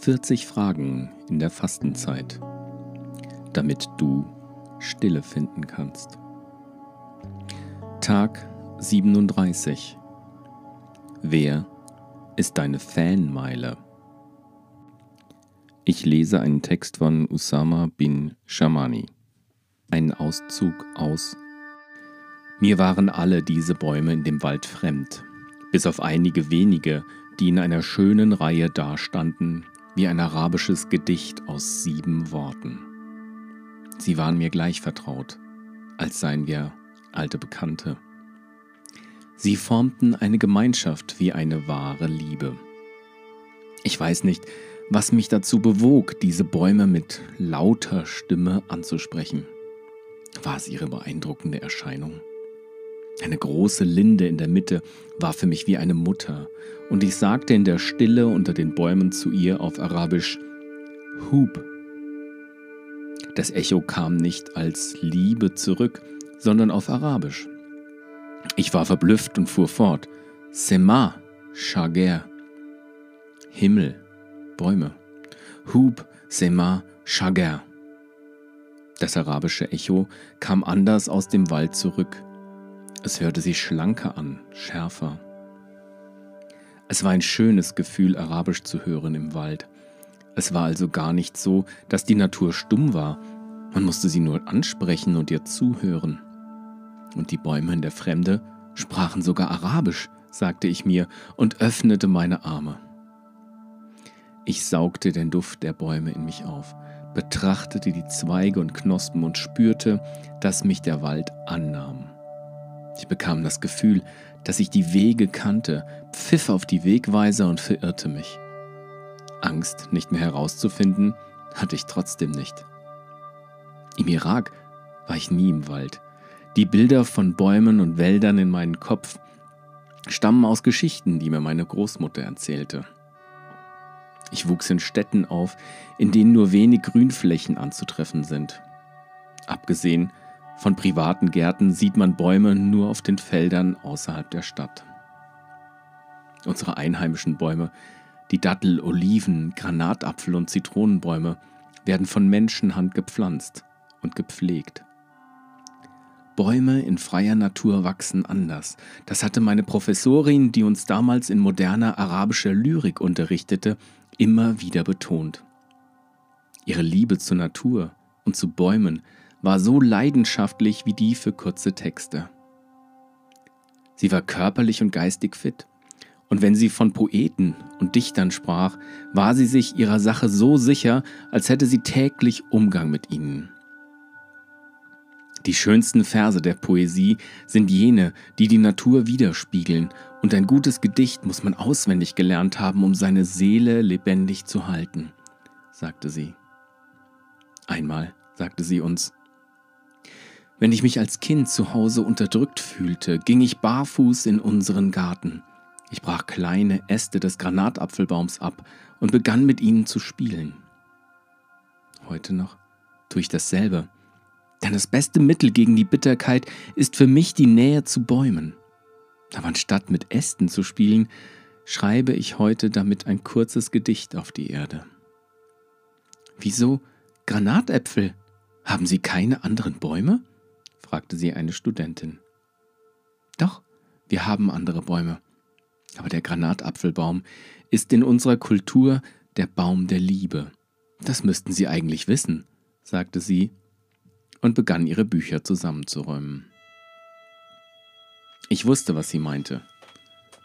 40 Fragen in der Fastenzeit, damit du Stille finden kannst. Tag 37. Wer ist deine Fanmeile? Ich lese einen Text von Usama bin Shamani. Einen Auszug aus Mir waren alle diese Bäume in dem Wald fremd, bis auf einige wenige, die in einer schönen Reihe dastanden, wie ein arabisches Gedicht aus sieben Worten. Sie waren mir gleich vertraut, als seien wir alte Bekannte. Sie formten eine Gemeinschaft wie eine wahre Liebe. Ich weiß nicht, was mich dazu bewog, diese Bäume mit lauter Stimme anzusprechen. War es ihre beeindruckende Erscheinung? Eine große Linde in der Mitte war für mich wie eine Mutter, und ich sagte in der Stille unter den Bäumen zu ihr auf Arabisch Hub. Das Echo kam nicht als Liebe zurück, sondern auf Arabisch. Ich war verblüfft und fuhr fort. Sema, Shager. Himmel, Bäume. Hub, Sema, Shager. Das arabische Echo kam anders aus dem Wald zurück. Es hörte sich schlanker an, schärfer. Es war ein schönes Gefühl, Arabisch zu hören im Wald. Es war also gar nicht so, dass die Natur stumm war. Man musste sie nur ansprechen und ihr zuhören. Und die Bäume in der Fremde sprachen sogar Arabisch, sagte ich mir und öffnete meine Arme. Ich saugte den Duft der Bäume in mich auf, betrachtete die Zweige und Knospen und spürte, dass mich der Wald annahm. Ich bekam das Gefühl, dass ich die Wege kannte, pfiff auf die Wegweiser und verirrte mich. Angst, nicht mehr herauszufinden, hatte ich trotzdem nicht. Im Irak war ich nie im Wald. Die Bilder von Bäumen und Wäldern in meinem Kopf stammen aus Geschichten, die mir meine Großmutter erzählte. Ich wuchs in Städten auf, in denen nur wenig Grünflächen anzutreffen sind. Abgesehen von privaten Gärten sieht man Bäume nur auf den Feldern außerhalb der Stadt. Unsere einheimischen Bäume, die Dattel, Oliven, Granatapfel und Zitronenbäume, werden von Menschenhand gepflanzt und gepflegt. Bäume in freier Natur wachsen anders. Das hatte meine Professorin, die uns damals in moderner arabischer Lyrik unterrichtete, immer wieder betont. Ihre Liebe zur Natur und zu Bäumen war so leidenschaftlich wie die für kurze Texte. Sie war körperlich und geistig fit, und wenn sie von Poeten und Dichtern sprach, war sie sich ihrer Sache so sicher, als hätte sie täglich Umgang mit ihnen. Die schönsten Verse der Poesie sind jene, die die Natur widerspiegeln, und ein gutes Gedicht muss man auswendig gelernt haben, um seine Seele lebendig zu halten, sagte sie. Einmal sagte sie uns, wenn ich mich als Kind zu Hause unterdrückt fühlte, ging ich barfuß in unseren Garten. Ich brach kleine Äste des Granatapfelbaums ab und begann mit ihnen zu spielen. Heute noch tue ich dasselbe, denn das beste Mittel gegen die Bitterkeit ist für mich die Nähe zu Bäumen. Aber anstatt mit Ästen zu spielen, schreibe ich heute damit ein kurzes Gedicht auf die Erde. Wieso Granatäpfel? Haben Sie keine anderen Bäume? Fragte sie eine Studentin. Doch, wir haben andere Bäume. Aber der Granatapfelbaum ist in unserer Kultur der Baum der Liebe. Das müssten Sie eigentlich wissen, sagte sie und begann ihre Bücher zusammenzuräumen. Ich wusste, was sie meinte.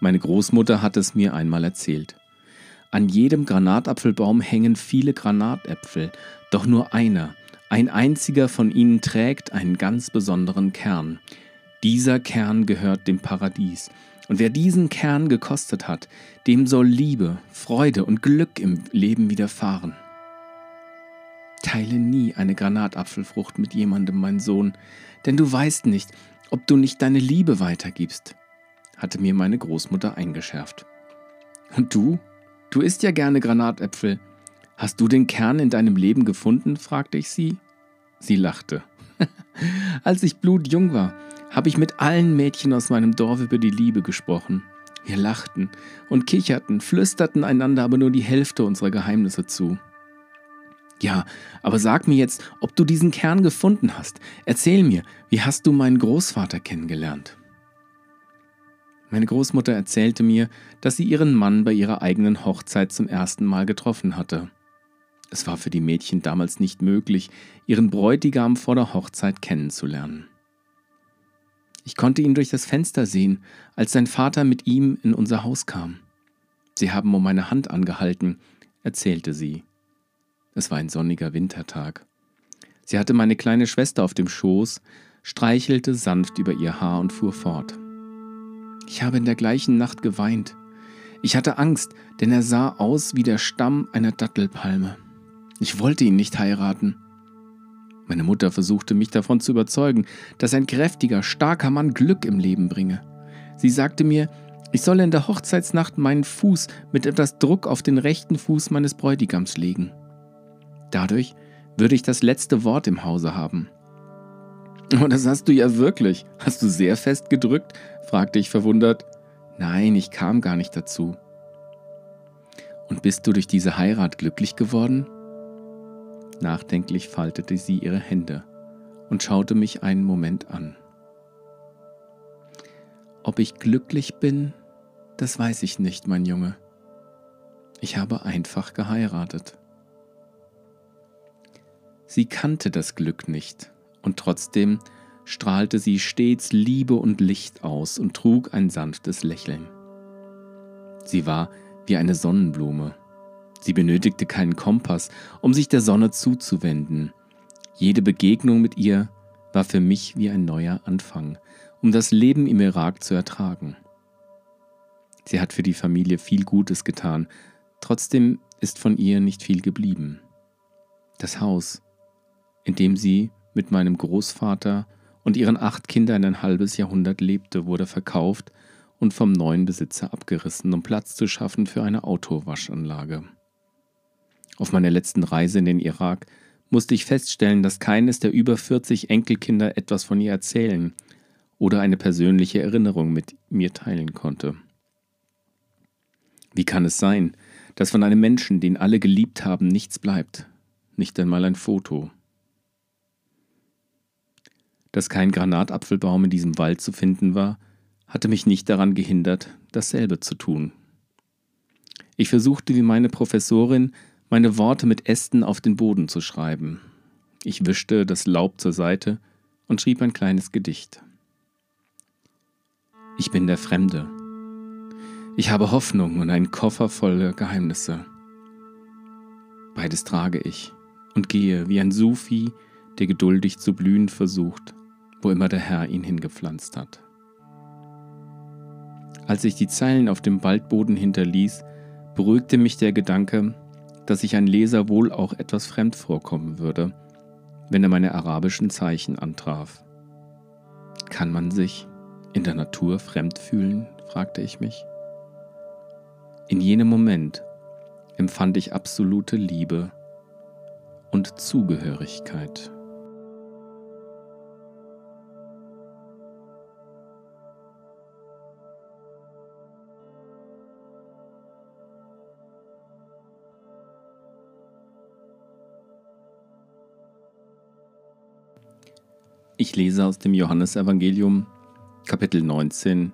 Meine Großmutter hat es mir einmal erzählt. An jedem Granatapfelbaum hängen viele Granatäpfel, doch nur einer, ein einziger von ihnen trägt einen ganz besonderen Kern. Dieser Kern gehört dem Paradies. Und wer diesen Kern gekostet hat, dem soll Liebe, Freude und Glück im Leben widerfahren. Teile nie eine Granatapfelfrucht mit jemandem, mein Sohn, denn du weißt nicht, ob du nicht deine Liebe weitergibst, hatte mir meine Großmutter eingeschärft. Und du? Du isst ja gerne Granatäpfel. Hast du den Kern in deinem Leben gefunden? fragte ich sie. Sie lachte. Als ich blutjung war, habe ich mit allen Mädchen aus meinem Dorf über die Liebe gesprochen. Wir lachten und kicherten, flüsterten einander aber nur die Hälfte unserer Geheimnisse zu. Ja, aber sag mir jetzt, ob du diesen Kern gefunden hast. Erzähl mir, wie hast du meinen Großvater kennengelernt? Meine Großmutter erzählte mir, dass sie ihren Mann bei ihrer eigenen Hochzeit zum ersten Mal getroffen hatte. Es war für die Mädchen damals nicht möglich, ihren Bräutigam vor der Hochzeit kennenzulernen. Ich konnte ihn durch das Fenster sehen, als sein Vater mit ihm in unser Haus kam. Sie haben um meine Hand angehalten, erzählte sie. Es war ein sonniger Wintertag. Sie hatte meine kleine Schwester auf dem Schoß, streichelte sanft über ihr Haar und fuhr fort. Ich habe in der gleichen Nacht geweint. Ich hatte Angst, denn er sah aus wie der Stamm einer Dattelpalme. Ich wollte ihn nicht heiraten. Meine Mutter versuchte mich davon zu überzeugen, dass ein kräftiger, starker Mann Glück im Leben bringe. Sie sagte mir, ich solle in der Hochzeitsnacht meinen Fuß mit etwas Druck auf den rechten Fuß meines Bräutigams legen. Dadurch würde ich das letzte Wort im Hause haben. Oh, das hast du ja wirklich. Hast du sehr fest gedrückt? fragte ich verwundert. Nein, ich kam gar nicht dazu. Und bist du durch diese Heirat glücklich geworden? Nachdenklich faltete sie ihre Hände und schaute mich einen Moment an. Ob ich glücklich bin, das weiß ich nicht, mein Junge. Ich habe einfach geheiratet. Sie kannte das Glück nicht, und trotzdem strahlte sie stets Liebe und Licht aus und trug ein sanftes Lächeln. Sie war wie eine Sonnenblume. Sie benötigte keinen Kompass, um sich der Sonne zuzuwenden. Jede Begegnung mit ihr war für mich wie ein neuer Anfang, um das Leben im Irak zu ertragen. Sie hat für die Familie viel Gutes getan, trotzdem ist von ihr nicht viel geblieben. Das Haus, in dem sie mit meinem Großvater und ihren acht Kindern ein halbes Jahrhundert lebte, wurde verkauft und vom neuen Besitzer abgerissen, um Platz zu schaffen für eine Autowaschanlage. Auf meiner letzten Reise in den Irak musste ich feststellen, dass keines der über 40 Enkelkinder etwas von ihr erzählen oder eine persönliche Erinnerung mit mir teilen konnte. Wie kann es sein, dass von einem Menschen, den alle geliebt haben, nichts bleibt, nicht einmal ein Foto? Dass kein Granatapfelbaum in diesem Wald zu finden war, hatte mich nicht daran gehindert, dasselbe zu tun. Ich versuchte wie meine Professorin, meine Worte mit Ästen auf den Boden zu schreiben. Ich wischte das Laub zur Seite und schrieb ein kleines Gedicht. Ich bin der Fremde. Ich habe Hoffnung und einen Koffer voller Geheimnisse. Beides trage ich und gehe wie ein Sufi, der geduldig zu blühen versucht wo immer der Herr ihn hingepflanzt hat. Als ich die Zeilen auf dem Waldboden hinterließ, beruhigte mich der Gedanke, dass sich ein Leser wohl auch etwas fremd vorkommen würde, wenn er meine arabischen Zeichen antraf. Kann man sich in der Natur fremd fühlen? fragte ich mich. In jenem Moment empfand ich absolute Liebe und Zugehörigkeit. Ich lese aus dem Johannesevangelium, Kapitel 19,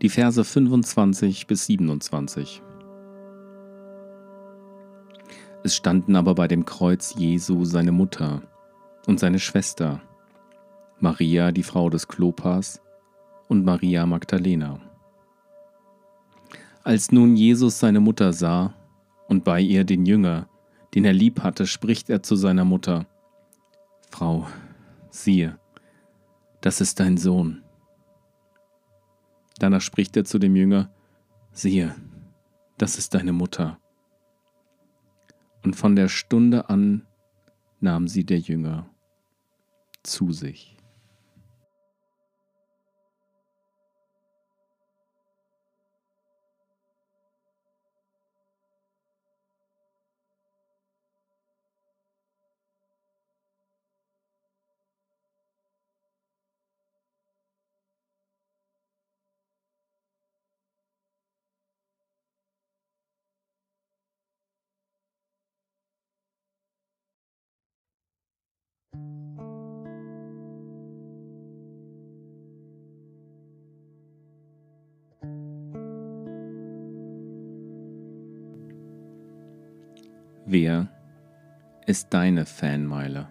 die Verse 25 bis 27. Es standen aber bei dem Kreuz Jesu seine Mutter und seine Schwester, Maria, die Frau des Klopas, und Maria Magdalena. Als nun Jesus seine Mutter sah und bei ihr den Jünger, den er lieb hatte, spricht er zu seiner Mutter, Frau, siehe, das ist dein Sohn. Danach spricht er zu dem Jünger, siehe, das ist deine Mutter. Und von der Stunde an nahm sie der Jünger zu sich. Wer ist deine Fanmeile?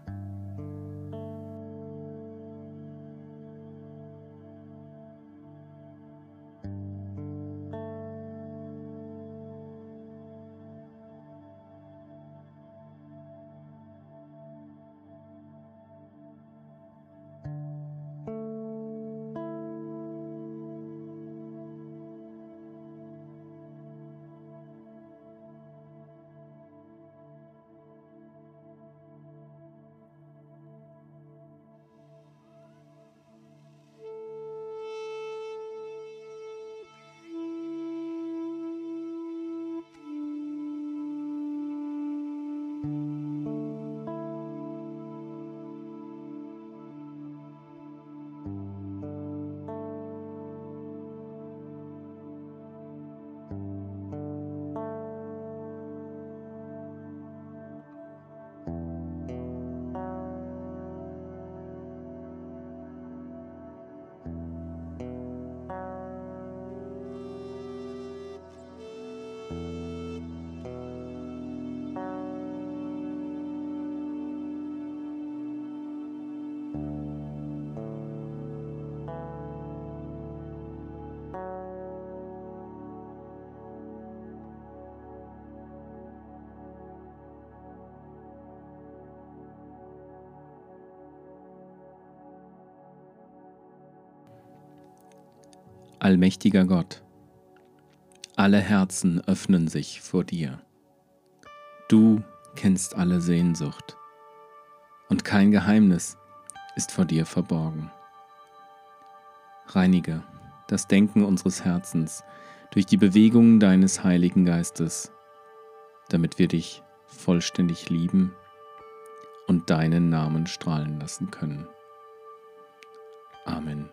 Allmächtiger Gott, alle Herzen öffnen sich vor dir. Du kennst alle Sehnsucht und kein Geheimnis ist vor dir verborgen. Reinige das Denken unseres Herzens durch die Bewegungen deines Heiligen Geistes, damit wir dich vollständig lieben und deinen Namen strahlen lassen können. Amen.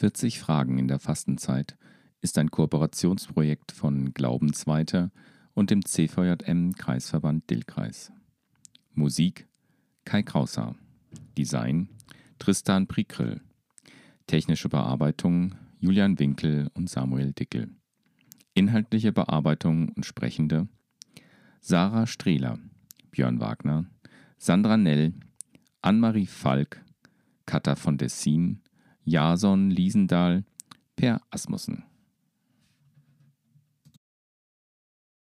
40 Fragen in der Fastenzeit ist ein Kooperationsprojekt von Glaubensweiter und dem CVJM Kreisverband Dillkreis. Musik Kai Kraushaar. Design Tristan Prikrill. Technische Bearbeitung Julian Winkel und Samuel Dickel. Inhaltliche Bearbeitung und Sprechende Sarah Strehler, Björn Wagner, Sandra Nell, Anne-Marie Falk, Katha von Dessin, Jason Liesendahl, Per Asmussen.